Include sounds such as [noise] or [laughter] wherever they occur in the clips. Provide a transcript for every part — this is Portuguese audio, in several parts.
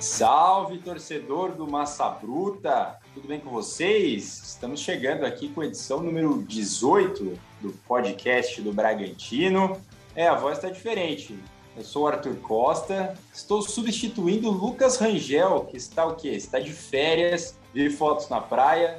Salve, torcedor do Massa Bruta! Tudo bem com vocês? Estamos chegando aqui com a edição número 18 do podcast do Bragantino. É, a voz está diferente. Eu sou o Arthur Costa, estou substituindo o Lucas Rangel, que está o quê? Está de férias, vi fotos na praia,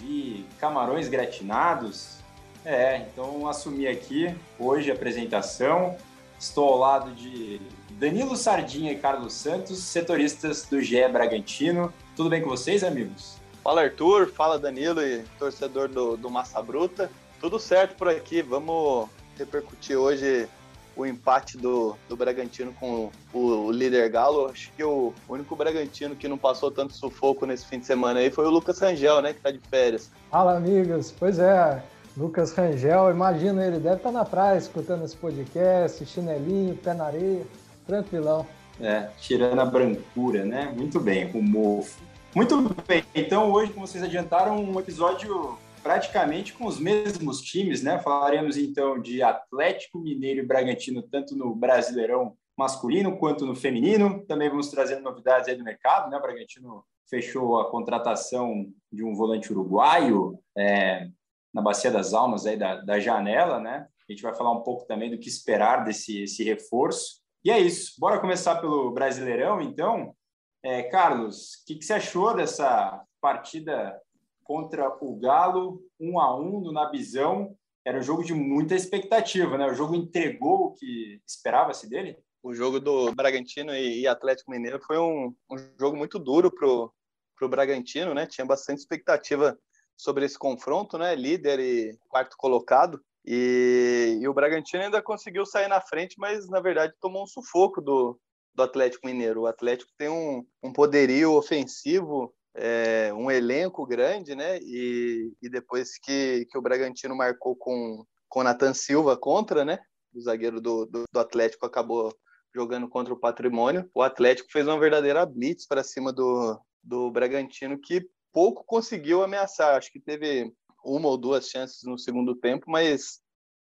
vi camarões gratinados. É, então assumi aqui hoje a apresentação. Estou ao lado de Danilo Sardinha e Carlos Santos, setoristas do GE Bragantino. Tudo bem com vocês, amigos? Fala Arthur, fala Danilo e torcedor do, do Massa Bruta. Tudo certo por aqui, vamos repercutir hoje o empate do, do Bragantino com o, o líder Galo. Acho que o único Bragantino que não passou tanto sufoco nesse fim de semana aí foi o Lucas Rangel, né? Que tá de férias. Fala, amigos. Pois é, Lucas Rangel, imagino ele deve estar tá na praia escutando esse podcast, chinelinho, pé na areia, tranquilão. É, tirando a brancura, né? Muito bem, o mofo. Muito bem, então hoje, como vocês adiantaram, um episódio praticamente com os mesmos times, né? Falaremos então de Atlético Mineiro e Bragantino, tanto no Brasileirão masculino quanto no feminino. Também vamos trazer novidades aí do mercado, né? O Bragantino fechou a contratação de um volante uruguaio é, na Bacia das Almas aí da, da janela, né? A gente vai falar um pouco também do que esperar desse esse reforço. E é isso. Bora começar pelo Brasileirão, então. É, Carlos, o que, que você achou dessa partida contra o Galo, um a um no Nabizão. Era um jogo de muita expectativa, né? O jogo entregou o que esperava-se dele. O jogo do Bragantino e Atlético Mineiro foi um, um jogo muito duro pro pro Bragantino, né? Tinha bastante expectativa sobre esse confronto, né? Líder e quarto colocado. E, e, o Bragantino ainda conseguiu sair na frente, mas na verdade tomou um sufoco do, do Atlético Mineiro. O Atlético tem um, um poderio ofensivo é, um elenco grande, né? E, e depois que, que o Bragantino marcou com com Nathan Silva contra, né? O zagueiro do, do, do, Atlético acabou jogando contra o Patrimônio. O Atlético fez uma verdadeira blitz para cima do, do Bragantino que pouco conseguiu ameaçar. Acho que teve uma ou duas chances no segundo tempo, mas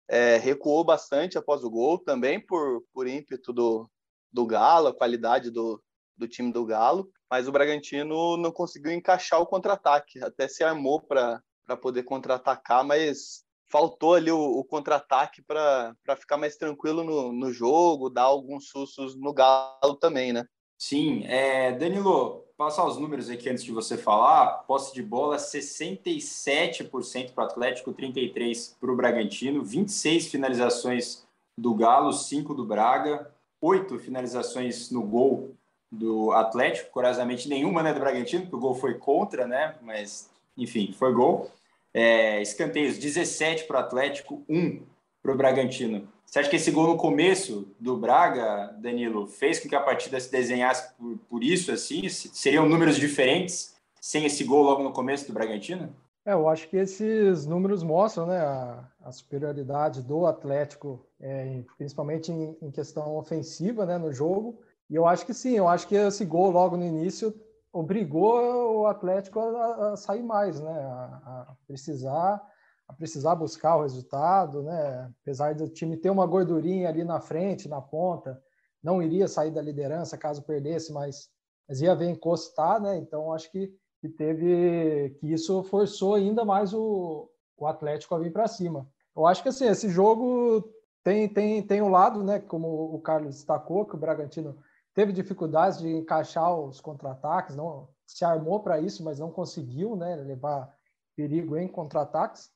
é, recuou bastante após o gol, também por, por ímpeto do, do Galo, a qualidade do, do time do Galo mas o Bragantino não conseguiu encaixar o contra-ataque, até se armou para poder contra-atacar, mas faltou ali o, o contra-ataque para ficar mais tranquilo no, no jogo, dar alguns sustos no Galo também, né? Sim, é, Danilo, passar os números aqui antes de você falar. Posse de bola 67% para o Atlético, 33% para o Bragantino, 26 finalizações do Galo, 5 do Braga, 8 finalizações no gol do Atlético, curiosamente nenhuma né, do Bragantino, porque o gol foi contra, né? Mas, enfim, foi gol. É, escanteios 17 para o Atlético, 1 para o Bragantino. Você acha que esse gol no começo do Braga, Danilo, fez com que a partida se desenhasse por, por isso, assim? Seriam números diferentes sem esse gol logo no começo do Bragantino? É, eu acho que esses números mostram né, a, a superioridade do Atlético, é, principalmente em, em, questão ofensiva né, no jogo, e eu acho que sim, eu acho que esse gol logo no início obrigou o Atlético a, a sair mais, né? A, a, precisar a precisar buscar o resultado, né? Apesar do time ter uma gordurinha ali na frente, na ponta, não iria sair da liderança caso perdesse, mas, mas ia ver encostar, né? Então acho que, que teve que isso forçou ainda mais o, o Atlético a vir para cima. Eu acho que assim, esse jogo tem tem tem um lado, né, como o Carlos destacou, que o Bragantino teve dificuldades de encaixar os contra-ataques, não se armou para isso, mas não conseguiu, né, levar perigo em contra-ataques.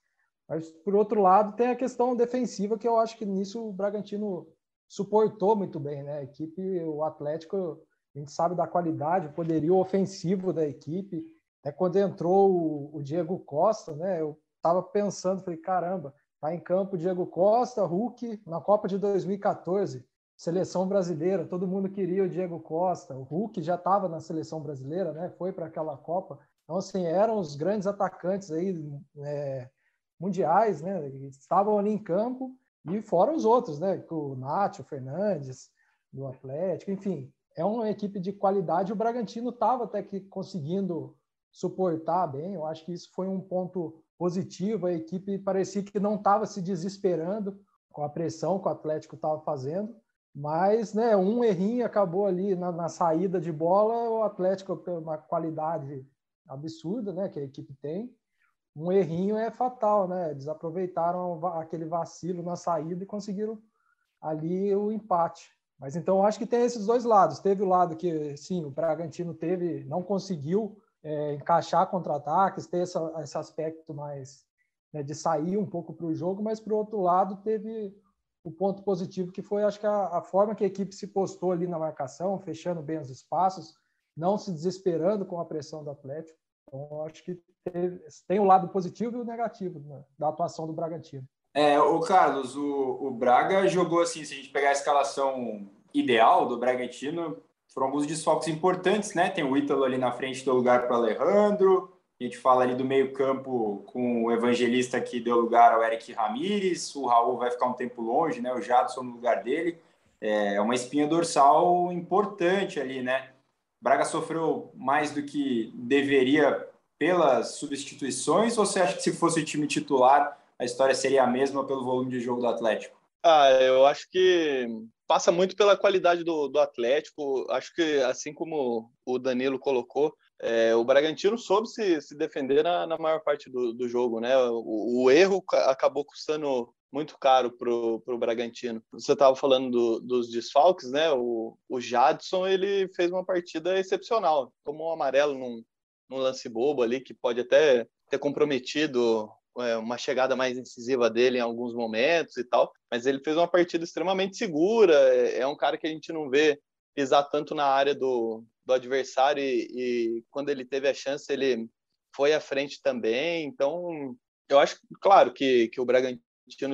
Mas por outro lado, tem a questão defensiva que eu acho que nisso o Bragantino suportou muito bem, né? A equipe, o Atlético, a gente sabe da qualidade, o poderio ofensivo da equipe. Até quando entrou o, o Diego Costa, né? Eu estava pensando, falei, caramba, tá em campo Diego Costa, Hulk na Copa de 2014 seleção brasileira, todo mundo queria o Diego Costa, o Hulk já estava na seleção brasileira, né? Foi para aquela Copa. Então, assim, eram os grandes atacantes aí é, mundiais, né? Estavam ali em campo e fora os outros, né? O Nath, o Fernandes, do Atlético, enfim, é uma equipe de qualidade. O Bragantino estava até que conseguindo suportar bem. Eu acho que isso foi um ponto positivo. A equipe parecia que não estava se desesperando com a pressão que o Atlético estava fazendo. Mas, né, um errinho acabou ali na, na, saída de bola, o Atlético uma qualidade absurda, né, que a equipe tem. Um errinho é fatal, né? Eles aproveitaram aquele vacilo na saída e conseguiram ali o empate. Mas então acho que tem esses dois lados. Teve o lado que, sim, o Bragantino teve, não conseguiu é, encaixar contra-ataques, ter essa, esse aspecto mais né, de sair um pouco para o jogo, mas para o outro lado teve o ponto positivo que foi, acho que a, a, forma que a equipe se postou ali na marcação, fechando bem os espaços, não se desesperando com a pressão do Atlético. Então, acho que teve, tem o lado positivo e o negativo né, da atuação do Bragantino. É, o Carlos, o, o Braga jogou assim, se a gente pegar a escalação ideal do Bragantino, foram alguns desfalques importantes, né? Tem o Ítalo ali na frente do lugar para o Alejandro, a gente fala ali do meio-campo com o Evangelista que deu lugar ao Eric Ramires, o Raul vai ficar um tempo longe, né? O Jadson no lugar dele. É uma espinha dorsal importante ali, né? Braga sofreu mais do que deveria pelas substituições, ou você acha que se fosse o time titular, a história seria a mesma pelo volume de jogo do Atlético? Ah, eu acho que passa muito pela qualidade do, do Atlético. Acho que, assim como o Danilo colocou, é, o Bragantino soube se, se defender na, na maior parte do, do jogo, né? O, o, erro acabou custando muito caro para o Bragantino. Você estava falando do, dos desfalques, né? O, o Jadson ele fez uma partida excepcional, tomou um amarelo num, num lance bobo ali que pode até ter comprometido é, uma chegada mais incisiva dele em alguns momentos e tal, mas ele fez uma partida extremamente segura. É, é um cara que a gente não vê pisar tanto na área do, do adversário e, e, quando ele teve a chance ele foi à frente também. Então, eu acho, claro, que, que o Bragantino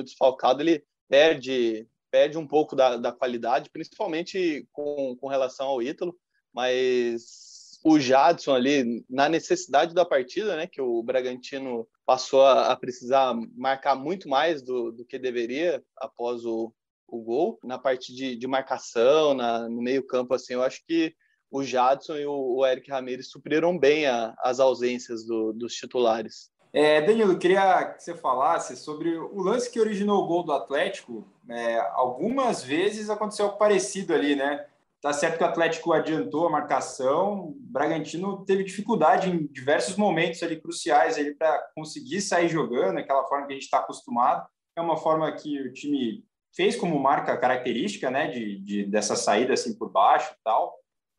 desfalcado ele perde perde um pouco da, da qualidade, principalmente com, com relação ao Ítalo, mas o Jadson ali, na necessidade da partida, né, que o Bragantino passou a, a precisar marcar muito mais do, do que deveria após o, o gol, na parte de, de marcação, na, no meio campo, assim, eu acho que o Jadson e o, o Eric Ramirez supriram bem a, as ausências do, dos titulares. É, Danilo, queria que você falasse sobre o lance que originou o gol do Atlético. É, algumas vezes aconteceu algo parecido ali, né? Tá certo que o Atlético adiantou a marcação, o Bragantino teve dificuldade em diversos momentos ali cruciais ali para conseguir sair jogando, aquela forma que a gente está acostumado. É uma forma que o time fez como marca característica, né, de, de dessa saída assim por baixo e tal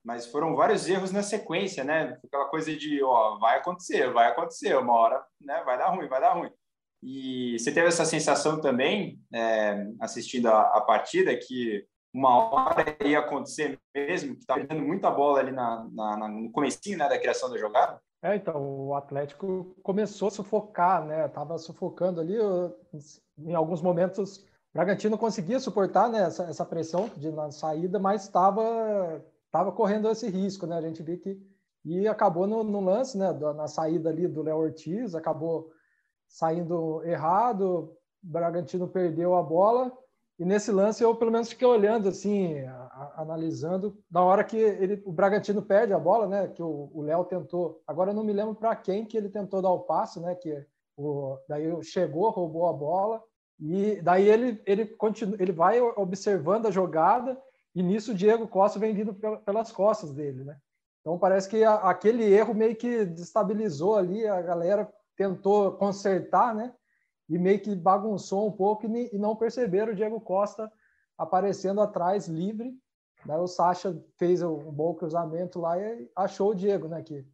mas foram vários erros na sequência, né? Aquela coisa de, ó, vai acontecer, vai acontecer, uma hora, né? Vai dar ruim, vai dar ruim. E você teve essa sensação também, é, assistindo a, a, partida, que uma hora ia acontecer mesmo, que estava perdendo muita bola ali na, na, na, no comecinho, né, da criação da jogada? É, então, o Atlético começou a sufocar, né? Tava sufocando ali, em alguns momentos, o Bragantino conseguia suportar né, essa, essa pressão de na saída, mas estava estava correndo esse risco, né? A gente viu que e acabou no, no lance, né? Na saída ali do Léo Ortiz, acabou saindo errado, Bragantino perdeu a bola e nesse lance eu pelo menos fiquei olhando assim, a, a, analisando na hora que ele, o Bragantino perde a bola, né? Que o Léo tentou. Agora eu não me lembro para quem que ele tentou dar o passe, né? Que o, daí chegou, roubou a bola e daí ele ele continua, ele vai observando a jogada e nisso o Diego Costa vem vindo pelas costas dele, né? Então parece que aquele erro meio que destabilizou ali, a galera tentou consertar, né? E meio que bagunçou um pouco e, não perceberam o Diego Costa aparecendo atrás livre. Daí o Sacha fez um bom cruzamento lá e achou o Diego, né? Que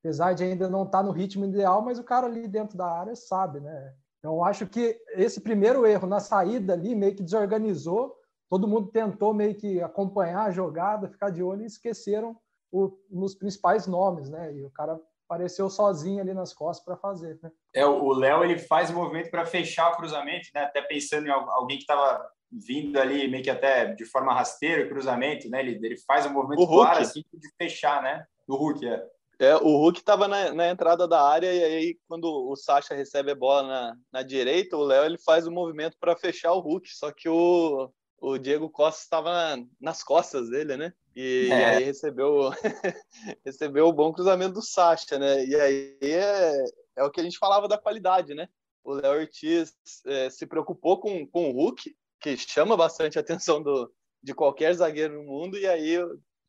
apesar de ainda não estar tá no ritmo ideal, mas o cara ali dentro da área sabe, né? Então acho que esse primeiro erro na saída ali meio que desorganizou todo mundo tentou meio que acompanhar a jogada, ficar de olho e esqueceram o, nos principais nomes, né? E o cara apareceu sozinho ali nas costas para fazer, né? É, o Léo ele faz o movimento para fechar o cruzamento, né? Até pensando em alguém que estava vindo ali meio que até de forma rasteira o cruzamento, né? Ele, ele faz um movimento claro assim de fechar, né? Do Hulk, é. É, o Hulk estava na, na, entrada da área e aí quando o Sacha recebe a bola na, na direita, o Léo ele faz o movimento para fechar o Hulk, só que o, o Diego Costa estava nas costas dele, né? E, é. e aí recebeu, [laughs] recebeu o bom cruzamento do Sacha, né? E aí é, é o que a gente falava da qualidade, né? O Léo Ortiz é, se preocupou com, com o Hulk, que chama bastante a atenção do, de qualquer zagueiro no mundo, e aí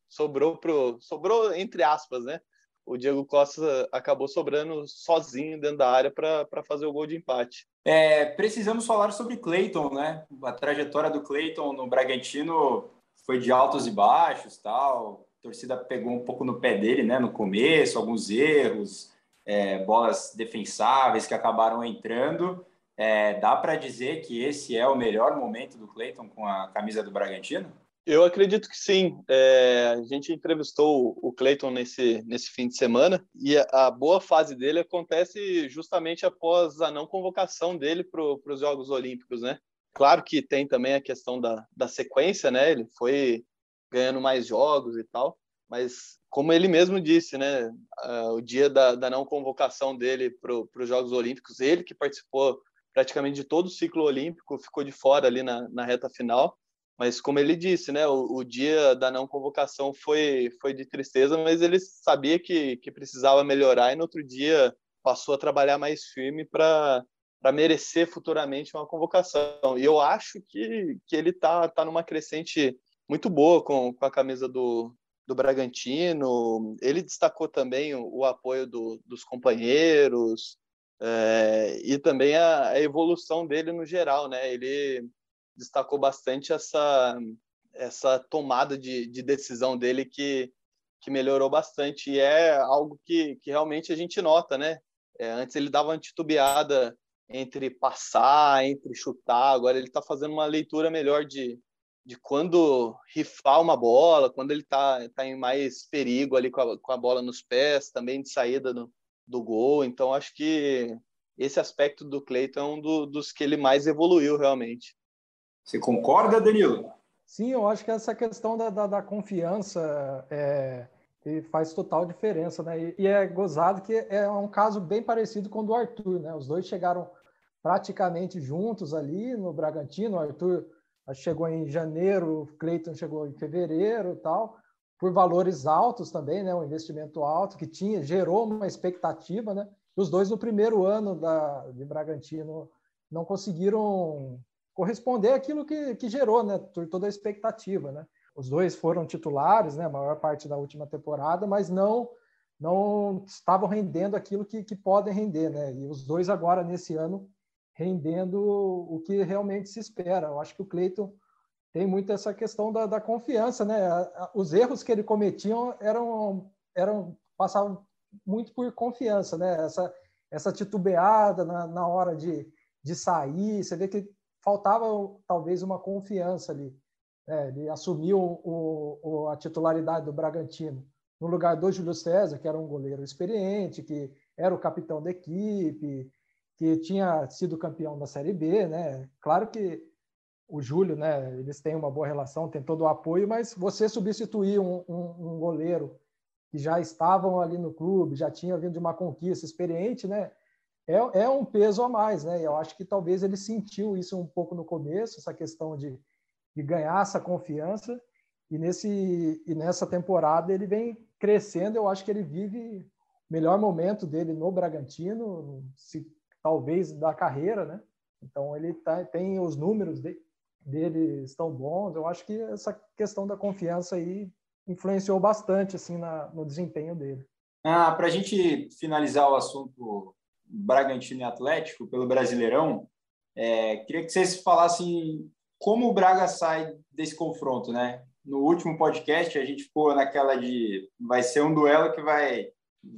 sobrou pro sobrou entre aspas, né? O Diego Costa acabou sobrando sozinho dentro da área para fazer o gol de empate. É, precisamos falar sobre Cleiton, né? A trajetória do Cleiton no Bragantino foi de altos e baixos, tal. A torcida pegou um pouco no pé dele, né? No começo, alguns erros, é, bolas defensáveis que acabaram entrando. É, dá para dizer que esse é o melhor momento do Cleiton com a camisa do Bragantino? Eu acredito que sim. É, a gente entrevistou o Cleiton nesse, nesse fim de semana e a, a, boa fase dele acontece justamente após a não convocação dele para os Jogos Olímpicos, né? Claro que tem também a questão da, da sequência, né? Ele foi ganhando mais jogos e tal, mas como ele mesmo disse, né? Uh, o dia da, da não convocação dele para os Jogos Olímpicos, ele que participou praticamente de todo o ciclo olímpico, ficou de fora ali na, na reta final mas como ele disse, né, o, o, dia da não convocação foi foi de tristeza, mas ele sabia que, que precisava melhorar e no outro dia passou a trabalhar mais firme para para merecer futuramente uma convocação. E eu acho que, que ele tá tá numa crescente muito boa com, com a camisa do, do Bragantino. Ele destacou também o, o apoio do, dos companheiros é, e também a, a, evolução dele no geral, né? Ele destacou bastante essa essa tomada de, de decisão dele que, que melhorou bastante e é algo que, que realmente a gente nota, né? É, antes ele dava uma titubeada entre passar, entre chutar, agora ele está fazendo uma leitura melhor de, de quando rifar uma bola, quando ele está tá em mais perigo ali com a, com a bola nos pés, também de saída do, do gol. Então, acho que esse aspecto do Cleiton é um do, dos que ele mais evoluiu realmente. Você concorda, Danilo? Sim, eu acho que essa questão da, da, da confiança é, faz total diferença, né? E, e, é gozado que é um caso bem parecido com o do Arthur, né? Os dois chegaram praticamente juntos ali no Bragantino. O Arthur chegou em janeiro, o Cleiton chegou em fevereiro, tal, por valores altos também, né? Um investimento alto que tinha gerou uma expectativa, né? Os dois no primeiro ano da de Bragantino não conseguiram corresponder àquilo que, que gerou, né? Toda a expectativa, né? Os dois foram titulares, né? A maior parte da última temporada, mas não não estavam rendendo aquilo que, que podem render, né? E os dois agora nesse ano rendendo o que realmente se espera. Eu acho que o Cleiton tem muito essa questão da, da confiança, né? Os erros que ele cometiam eram eram passavam muito por confiança, né? Essa essa titubeada na, na hora de, de sair, você vê que faltava talvez uma confiança ali. Né? Ele assumiu o, o, a titularidade do Bragantino no lugar do Júlio César, que era um goleiro experiente, que era o capitão da equipe, que tinha sido campeão da Série B, né? Claro que o Júlio, né? Eles têm uma boa relação, tem todo o apoio, mas você substituir um, um, um goleiro que já estavam ali no clube, já tinha vindo de uma conquista experiente, né? É, é um peso a mais, né? Eu acho que talvez ele sentiu isso um pouco no começo, essa questão de, de ganhar essa confiança, e, nesse, e nessa temporada ele vem crescendo. Eu acho que ele vive o melhor momento dele no Bragantino, se, talvez da carreira, né? Então ele tá, tem os números de, dele estão bons. Eu acho que essa questão da confiança aí influenciou bastante assim na, no desempenho dele. Ah, para a gente finalizar o assunto Bragantino e Atlético pelo Brasileirão, é, queria que vocês falassem como o Braga sai desse confronto, né? No último podcast a gente ficou naquela de vai ser um duelo que vai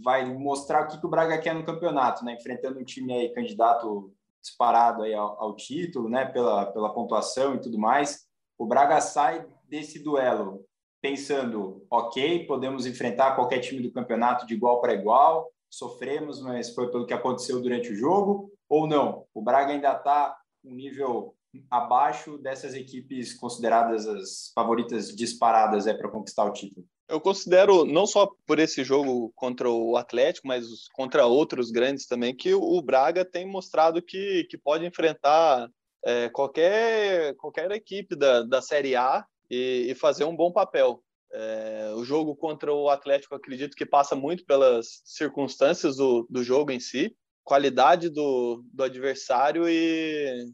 vai mostrar o que, que o Braga quer no campeonato, né? Enfrentando um time aí candidato disparado aí ao, ao título, né? Pela pela pontuação e tudo mais. O Braga sai desse duelo pensando, ok, podemos enfrentar qualquer time do campeonato de igual para igual, sofremos, mas foi pelo que aconteceu durante o jogo, ou não? O Braga ainda está um nível abaixo dessas equipes consideradas as favoritas disparadas é para conquistar o título. Eu considero, não só por esse jogo contra o Atlético, mas contra outros grandes também, que o Braga tem mostrado que, que pode enfrentar é, qualquer, qualquer equipe da, da Série A e, e fazer um bom papel. É, o jogo contra o Atlético, acredito que passa muito pelas circunstâncias do, do jogo em si, qualidade do, do adversário e,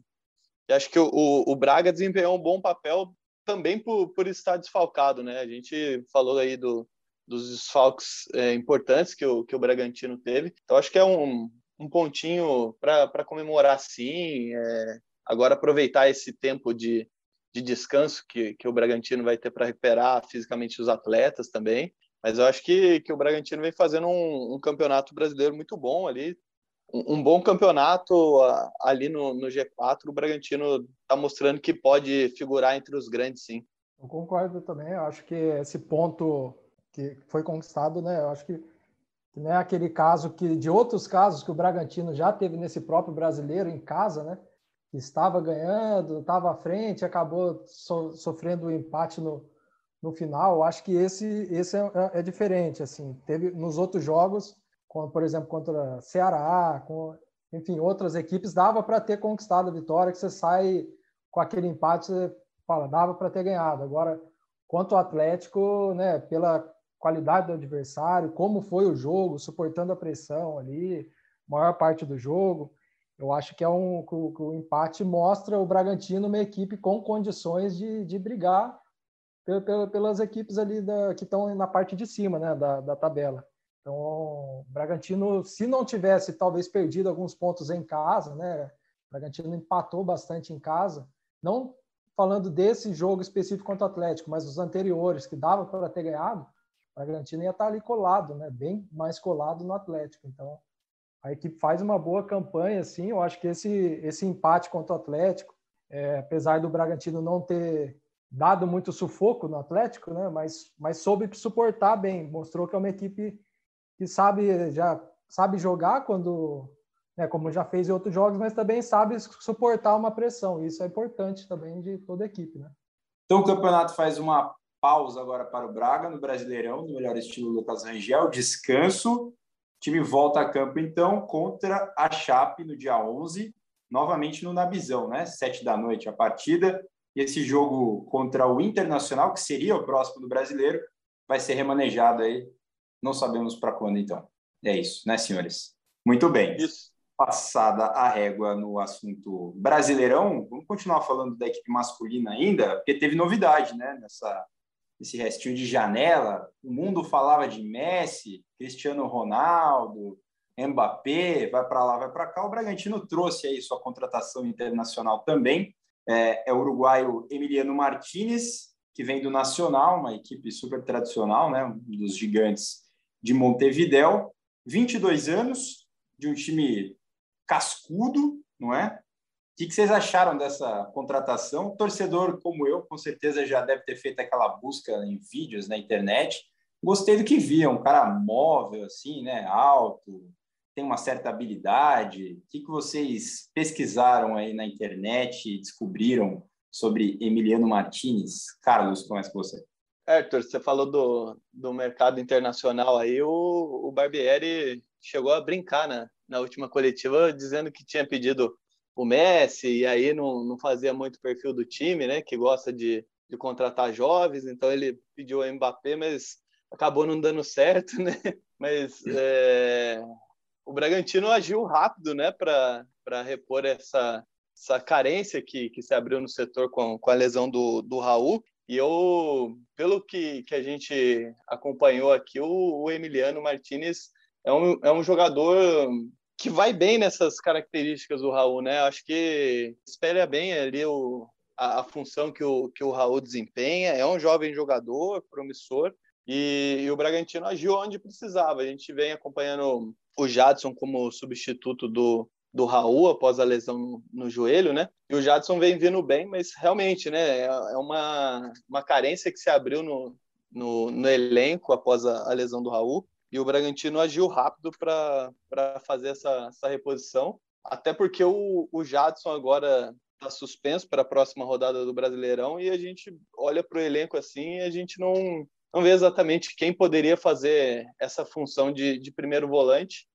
E acho que o, o Braga desempenhou um bom papel também por, por estar desfalcado, né? A gente falou aí do, dos desfalques é, importantes que o, que o Bragantino teve. Então, acho que é um, um pontinho para comemorar, sim. É, agora, aproveitar esse tempo de, de descanso que, que o Bragantino vai ter para recuperar fisicamente os atletas também. Mas eu acho que, que o Bragantino vem fazendo um, um campeonato brasileiro muito bom ali. Um, um bom campeonato ali no, no G4. O Bragantino está mostrando que pode figurar entre os grandes, sim. Eu concordo também. Eu acho que esse ponto que foi conquistado, né? Eu acho que, não é aquele caso que de outros casos que o Bragantino já teve nesse próprio brasileiro em casa, né? Estava ganhando, estava à frente, acabou so, sofrendo um empate no, no final. Acho que esse esse é, é, é, diferente, assim. Teve nos outros jogos, como, por exemplo contra Ceará, com enfim outras equipes, dava para ter conquistado a vitória. Que você sai com aquele empate, você fala, dava para ter ganhado. Agora, quanto ao Atlético, né? Pela qualidade do adversário, como foi o jogo, suportando a pressão ali, maior parte do jogo. Eu acho que é um que o, que o empate mostra o Bragantino uma equipe com condições de, de brigar pelas equipes ali da, que estão na parte de cima né, da, da tabela. Então, o Bragantino, se não tivesse talvez perdido alguns pontos em casa, né? O Bragantino empatou bastante em casa, não falando desse jogo específico contra o Atlético, mas os anteriores que dava para ter ganhado, o Bragantino ia estar ali colado, né? Bem mais colado no Atlético. Então, a equipe faz uma boa campanha, assim. Eu acho que esse esse empate contra o Atlético, é, apesar do Bragantino não ter dado muito sufoco no Atlético, né? Mas mas soube suportar bem. Mostrou que é uma equipe que sabe já sabe jogar quando né, como já fez em outros jogos, mas também sabe suportar uma pressão. Isso é importante também de toda a equipe, né? Então o campeonato faz uma pausa agora para o Braga no Brasileirão, no melhor estilo Lucas Rangel, descanso. O time volta a campo então contra a Chape no dia 11, novamente no Nabizão, né? Sete da noite a partida. E esse jogo contra o Internacional, que seria o próximo do Brasileiro, vai ser remanejado aí. Não sabemos para quando então. É isso, né, senhores? Muito bem. Isso. Passada a régua no assunto Brasileirão, vamos continuar falando da equipe masculina ainda, porque teve novidade, né, nessa esse restinho de janela, o mundo falava de Messi, Cristiano Ronaldo, Mbappé, vai para lá, vai para cá. O Bragantino trouxe aí sua contratação internacional também. É, é o uruguaio Emiliano Martinez, que vem do Nacional, uma equipe super tradicional, né, um dos gigantes de Montevidéu. 22 anos, de um time cascudo, não é? O que vocês acharam dessa contratação? torcedor como eu, com certeza já deve ter feito aquela busca em vídeos na internet. Gostei do que via, um cara móvel, assim, né? Alto, tem uma certa habilidade. O que vocês pesquisaram aí na internet e descobriram sobre Emiliano Martinez? Carlos, começa com você. Arthur, você falou do, do mercado internacional aí, o, o Barbieri chegou a brincar né, na última coletiva dizendo que tinha pedido o Messi, e aí não, não fazia muito perfil do time, né? Que gosta de, de contratar jovens, então ele pediu o Mbappé, mas acabou não dando certo, [laughs] né? Mas é, o Bragantino agiu rápido, né? Para repor essa, essa carência que, que se abriu no setor com, com a lesão do, do Raul. E eu, pelo que, que a gente acompanhou aqui, o, o Emiliano Martinez é um, é um jogador que vai bem nessas características do Raul, né? Acho que espelha bem ali o, a, a, função que o, que o Raul desempenha. É um jovem jogador, promissor, e, e, o Bragantino agiu onde precisava. A gente vem acompanhando o Jadson como substituto do, do Raul após a lesão no, no, joelho, né? E o Jadson vem vindo bem, mas realmente, né? É, é uma, uma carência que se abriu no, no, no elenco após a, a lesão do Raul e o Bragantino agiu rápido para fazer essa, essa reposição, até porque o, o Jadson agora está suspenso para a próxima rodada do Brasileirão e a gente olha para o elenco assim e a gente não, não vê exatamente quem poderia fazer essa função de, de primeiro volante.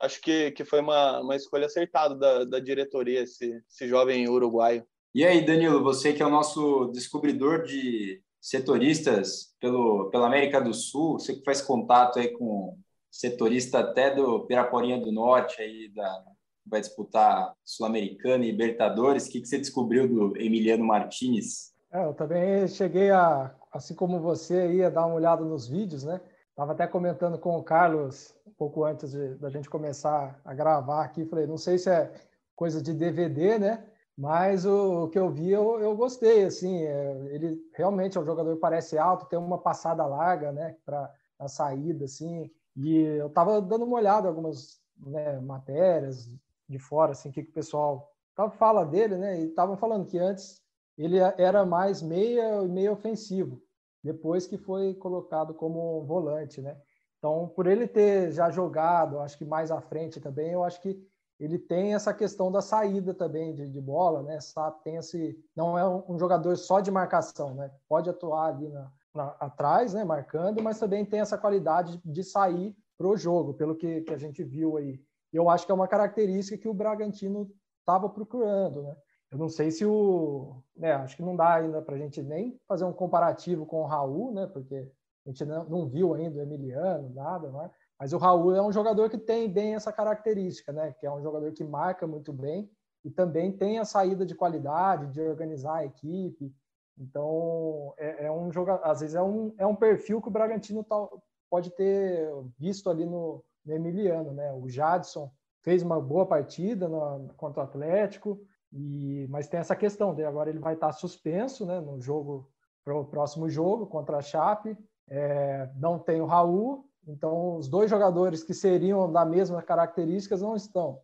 Acho que, que foi uma, uma escolha acertada da, da diretoria, esse, esse jovem uruguaio. E aí, Danilo, você que é o nosso descobridor de setoristas pelo, pela América do Sul, você que faz contato aí com setorista até do Piraporinha do Norte, aí da, vai disputar Sul-Americana e Libertadores. O que, que você descobriu do Emiliano Martinez? É, eu também cheguei a, assim como você, ia dar uma olhada nos vídeos, né? Estava até comentando com o Carlos um pouco antes de, da gente começar a gravar aqui. Falei, não sei se é coisa de DVD, né? Mas o, o que eu vi, eu, eu gostei. Assim, é, ele realmente é um jogador que parece alto, tem uma passada larga, né? Para a saída, assim. E eu estava dando uma olhada em algumas né, matérias de fora, assim, que, que o pessoal fala dele, né? E estavam falando que antes ele era mais meia e meio ofensivo depois que foi colocado como volante, né? Então, por ele ter já jogado, acho que mais à frente também, eu acho que ele tem essa questão da saída também de, de bola, né? Sabe, tem esse, não é um, jogador só de marcação, né? Pode atuar ali na, na, atrás, né? Marcando, mas também tem essa qualidade de sair para o jogo, pelo que, que a gente viu aí. Eu acho que é uma característica que o Bragantino estava procurando, né? Eu não sei se o. Né, acho que não dá ainda para a gente nem fazer um comparativo com o Raul, né? Porque a gente não, não viu ainda o Emiliano, nada, né? Mas o Raul é um jogador que tem bem essa característica, né? Que é um jogador que marca muito bem e também tem a saída de qualidade, de organizar a equipe. Então, é, é um jogador, às vezes é um, é um perfil que o Bragantino tá, pode ter visto ali no, no Emiliano, né? O Jadson fez uma boa partida no, contra o Atlético, e, mas tem essa questão de agora ele vai estar suspenso né, no jogo para o próximo jogo contra a Chape. É, não tem o Raul, então os dois jogadores que seriam da mesma características não estão.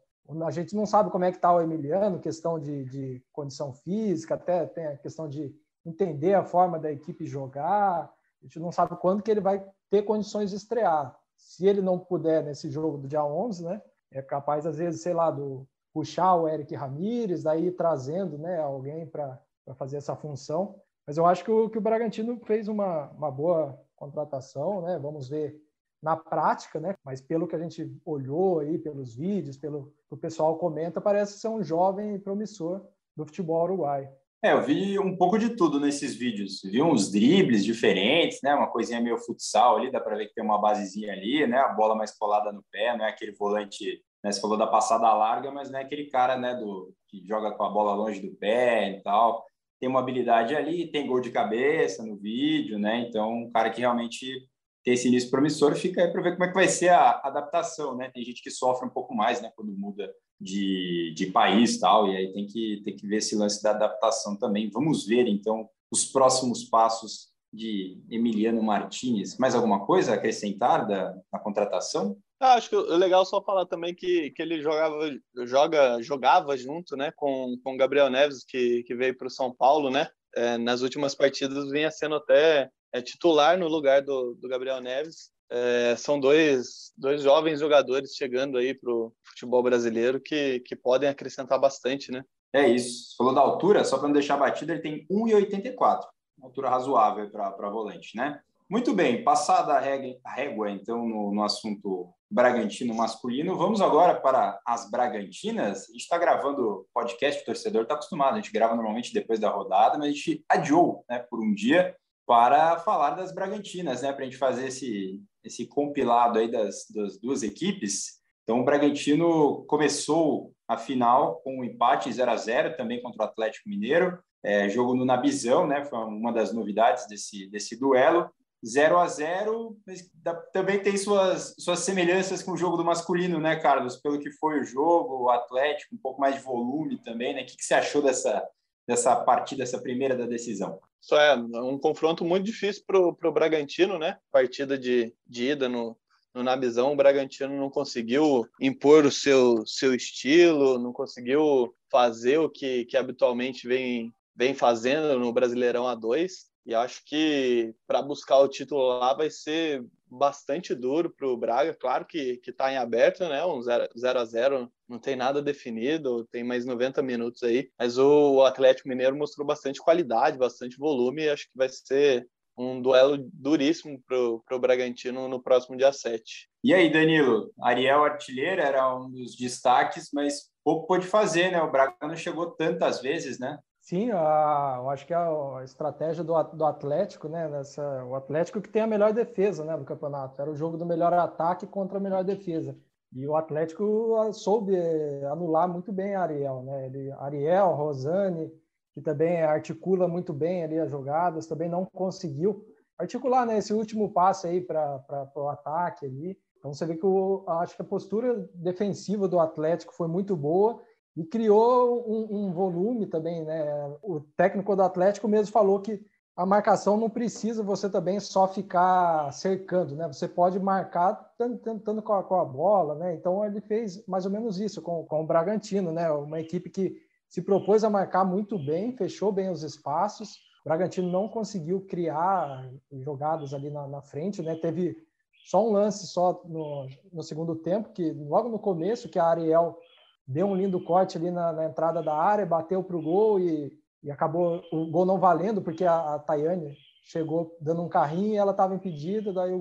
A gente não sabe como é que está o Emiliano, questão de, de, condição física, até tem a questão de entender a forma da equipe jogar. A gente não sabe quando que ele vai ter condições de estrear. Se ele não puder nesse jogo do dia 11, né, é capaz às vezes, sei lá, do puxar o Eric Ramírez, daí trazendo né, alguém para fazer essa função. Mas eu acho que o, que o Bragantino fez uma, uma boa contratação, né? Vamos ver na prática, né? Mas pelo que a gente olhou aí, pelos vídeos, pelo que o pessoal comenta, parece ser um jovem promissor do futebol uruguaio. É, eu vi um pouco de tudo nesses vídeos. Vi uns dribles diferentes, né? Uma coisinha meio futsal ali, dá para ver que tem uma basezinha ali, né? A bola mais colada no pé, não é aquele volante né? Você falou da passada larga, mas não é aquele cara né, do, que joga com a bola longe do pé e tal. Tem uma habilidade ali, tem gol de cabeça no vídeo, né? Então, um cara que realmente tem esse início promissor, fica aí para ver como é que vai ser a adaptação, né? Tem gente que sofre um pouco mais, né, quando muda de, de país tal, e aí tem que, tem que ver esse lance da adaptação também. Vamos ver, então, os próximos passos de Emiliano Martinez. Mais alguma coisa a acrescentar da, da contratação? Ah, acho que o legal é só falar também que, que ele jogava, joga, jogava junto né, com o Gabriel Neves, que, que veio para o São Paulo, né? É, nas últimas partidas vinha sendo até é, titular no lugar do, do Gabriel Neves. É, são dois, dois jovens jogadores chegando aí para o futebol brasileiro que, que podem acrescentar bastante, né? É isso. Falou da altura, só para não deixar batido, ele tem 1,84, uma altura razoável para volante, né? Muito bem, passada a régua, a régua então, no, no assunto Bragantino masculino. Vamos agora para as Bragantinas. A gente está gravando podcast, o torcedor está acostumado, a gente grava normalmente depois da rodada, mas a gente adiou né, por um dia para falar das Bragantinas, né, para a gente fazer esse, esse compilado aí das, das duas equipes. Então, o Bragantino começou a final com um empate 0 a 0 também contra o Atlético Mineiro. É, jogo no Nabizão, né? Foi uma das novidades desse, desse duelo. 0 a 0 mas também tem suas, suas semelhanças com o jogo do masculino, né, Carlos? Pelo que foi o jogo, o Atlético, um pouco mais de volume também, né? O que, que você achou dessa, dessa partida, essa primeira da decisão? Isso é um confronto muito difícil para o Bragantino, né? Partida de, de ida no, no Nabizão, o Bragantino não conseguiu impor o seu, seu estilo, não conseguiu fazer o que, que habitualmente vem, vem fazendo no Brasileirão A2. E acho que para buscar o título lá vai ser bastante duro para o Braga. Claro que está em aberto, né? Um 0 a 0 não tem nada definido, tem mais 90 minutos aí. Mas o Atlético Mineiro mostrou bastante qualidade, bastante volume. E acho que vai ser um duelo duríssimo para o Bragantino no próximo dia 7. E aí, Danilo? Ariel Artilheiro era um dos destaques, mas pouco pôde fazer, né? O Braga não chegou tantas vezes, né? Sim, a, eu acho que a, estratégia do, do Atlético, né, nessa, o Atlético que tem a melhor defesa né, do campeonato, era o jogo do melhor ataque contra a melhor defesa. E o Atlético ah, soube eh, anular muito bem a Ariel, né? Ele, Ariel, Rosane, que também articula muito bem ali as jogadas, também não conseguiu articular né, esse último passe aí para o ataque ali. Então você vê que eu acho que a postura defensiva do Atlético foi muito boa e criou um, um, volume também, né? O técnico do Atlético mesmo falou que a marcação não precisa você também só ficar cercando, né? Você pode marcar tentando com, com a, bola, né? Então ele fez mais ou menos isso com, com o Bragantino, né? Uma equipe que se propôs a marcar muito bem, fechou bem os espaços. O Bragantino não conseguiu criar jogadas ali na, na frente, né? Teve só um lance só no, no segundo tempo, que logo no começo, que a Ariel deu um lindo corte ali na, na entrada da área, bateu para o gol e, e, acabou o gol não valendo, porque a, a Tayane chegou dando um carrinho e ela estava impedida, daí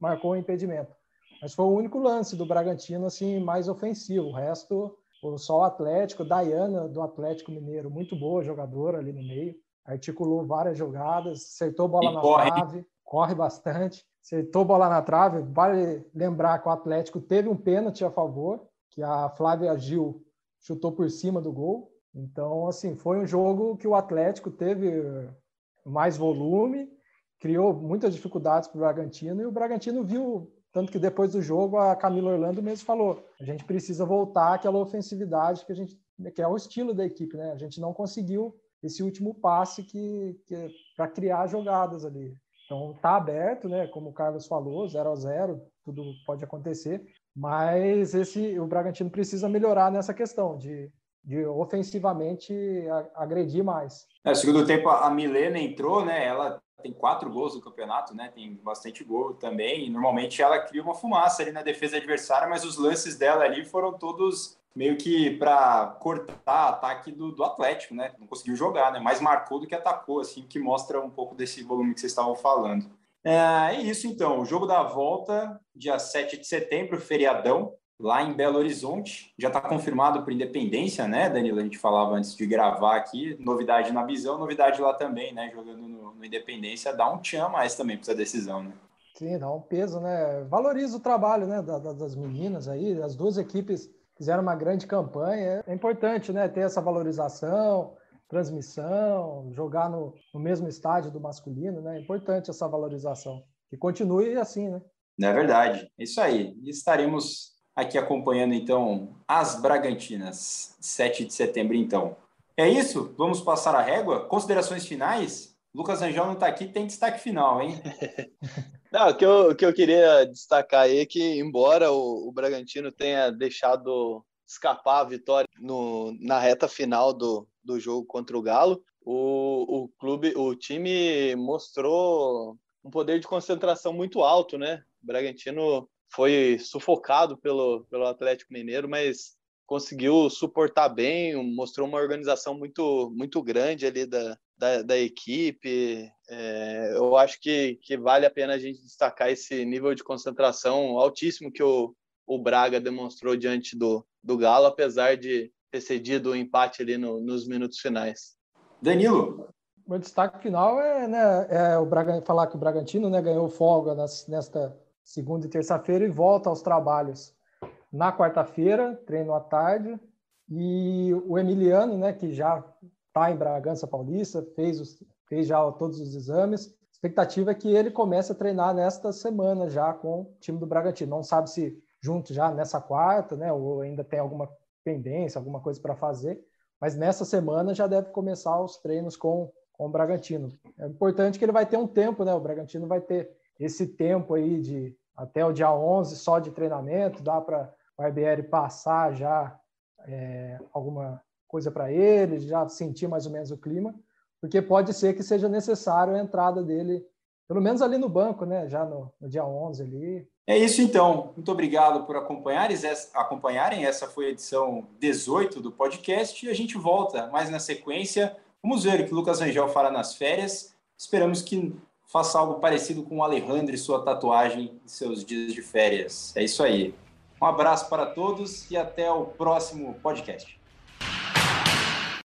marcou o impedimento. Mas foi o único lance do Bragantino assim mais ofensivo. O resto, só o Atlético, Dayana do Atlético Mineiro, muito boa jogadora ali no meio, articulou várias jogadas, acertou bola e na corre. trave, corre bastante, acertou bola na trave. Vale lembrar que o Atlético teve um pênalti a favor, que a Flávia Gil chutou por cima do gol. Então, assim, foi um jogo que o Atlético teve mais volume, criou muitas dificuldades para o Bragantino e o Bragantino viu, tanto que depois do jogo a Camila Orlando mesmo falou: a gente precisa voltar àquela ofensividade que a gente que é o estilo da equipe, né? A gente não conseguiu esse último passe que, que para criar jogadas ali. Então tá aberto, né? Como o Carlos falou, 0 a 0, tudo pode acontecer. Mas esse o Bragantino precisa melhorar nessa questão de, de ofensivamente agredir mais. É, segundo tempo a Milena entrou, né? Ela tem quatro gols no campeonato, né? Tem bastante gol também. Normalmente ela cria uma fumaça ali na defesa adversária, mas os lances dela ali foram todos meio que para cortar ataque do, do Atlético, né? Não conseguiu jogar, né? Mais marcou do que atacou, assim, que mostra um pouco desse volume que vocês estavam falando. É, é isso então, o jogo da volta, dia 7 de setembro, feriadão, lá em Belo Horizonte. Já está confirmado por Independência, né, Danilo? A gente falava antes de gravar aqui. Novidade na visão, novidade lá também, né? Jogando no, no Independência, dá um tchan mais também para essa decisão, né? Sim, dá um peso, né? Valoriza o trabalho né, das meninas aí, as duas equipes fizeram uma grande campanha. É importante, né, ter essa valorização, transmissão, jogar no, no mesmo estádio do masculino, né? É importante essa valorização. Que continue assim, né? É verdade. Isso aí. estaremos aqui acompanhando, então, as Bragantinas, 7 de setembro, então. É isso? Vamos passar a régua? Considerações finais? Lucas Angel não está aqui, tem destaque final, hein? [laughs] Não, o que eu, o que eu queria destacar aí é que, embora o, o Bragantino tenha deixado escapar a vitória no, na reta final do, do jogo contra o Galo, o, o clube, o time mostrou um poder de concentração muito alto, né? O Bragantino foi sufocado pelo, pelo Atlético Mineiro, mas conseguiu suportar bem, mostrou uma organização muito, muito grande ali da, da, da equipe. É, eu acho que, que vale a pena a gente destacar esse nível de concentração altíssimo que o, o Braga demonstrou diante do, do Galo, apesar de ter cedido o empate ali no, nos minutos finais. Danilo. O destaque final é, né, é o Braga, falar que o Bragantino né, ganhou folga nas, nesta segunda e terça-feira e volta aos trabalhos na quarta-feira, treino à tarde. E o Emiliano, né, que já está em Bragança Paulista, fez, os, fez já todos os exames. A expectativa é que ele comece a treinar nesta semana já com o time do Bragantino. Não sabe se junto já nessa quarta, né, ou ainda tem alguma pendência, alguma coisa para fazer, mas nessa semana já deve começar os treinos com, com o Bragantino. É importante que ele vai ter um tempo, né? O Bragantino vai ter esse tempo aí de até o dia 11 só de treinamento, dá para o RBR passar já é, alguma coisa para ele, já sentir mais ou menos o clima, porque pode ser que seja necessário a entrada dele, pelo menos ali no banco, né? Já no, no dia 11 ali, é isso então. Muito obrigado por acompanharem. Essa foi a edição 18 do podcast e a gente volta mais na sequência. Vamos ver o que o Lucas Angel fará nas férias. Esperamos que faça algo parecido com o Alejandro e sua tatuagem em seus dias de férias. É isso aí. Um abraço para todos e até o próximo podcast.